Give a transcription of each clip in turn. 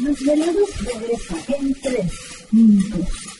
Los desvelados regresa en tres minutos.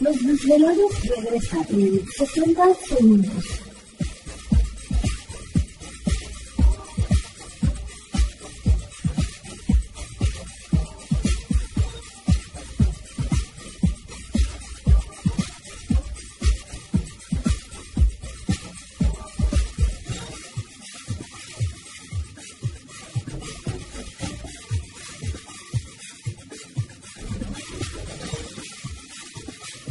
Los desvelados regresa en 60 segundos.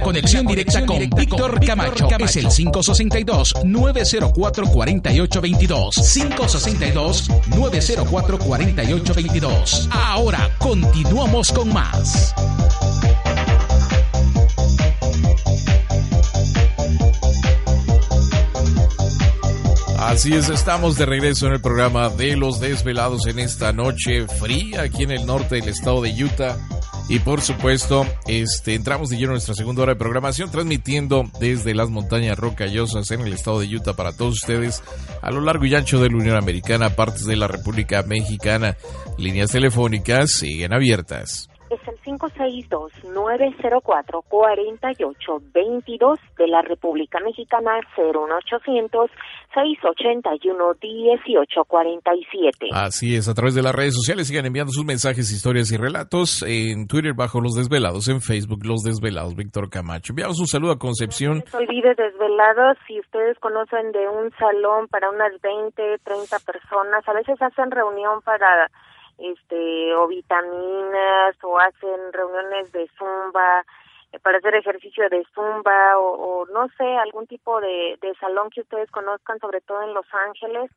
Conexión directa con Víctor Camacho es el 562-904-4822. 562-904-4822. Ahora continuamos con más. Así es, estamos de regreso en el programa de los desvelados en esta noche fría aquí en el norte del estado de Utah. Y por supuesto, este, entramos de lleno en nuestra segunda hora de programación, transmitiendo desde las montañas rocallosas en el estado de Utah para todos ustedes a lo largo y ancho de la Unión Americana, partes de la República Mexicana. Líneas telefónicas siguen abiertas 562-904-4822 de la República Mexicana 01800-681-1847. Así es, a través de las redes sociales sigan enviando sus mensajes, historias y relatos en Twitter bajo Los Desvelados, en Facebook Los Desvelados, Víctor Camacho. Enviamos un saludo a Concepción. No se olvide Desvelados, si ustedes conocen de un salón para unas 20, 30 personas, a veces hacen reunión para este o vitaminas o hacen reuniones de zumba eh, para hacer ejercicio de zumba o, no sé algún tipo de, de, salón que ustedes conozcan sobre todo en Los Ángeles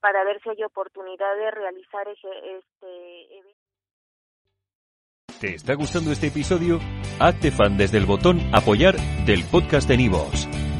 para ver si hay oportunidad de realizar este ¿Te está gustando este episodio? Hazte fan desde el botón apoyar del podcast de Nivos.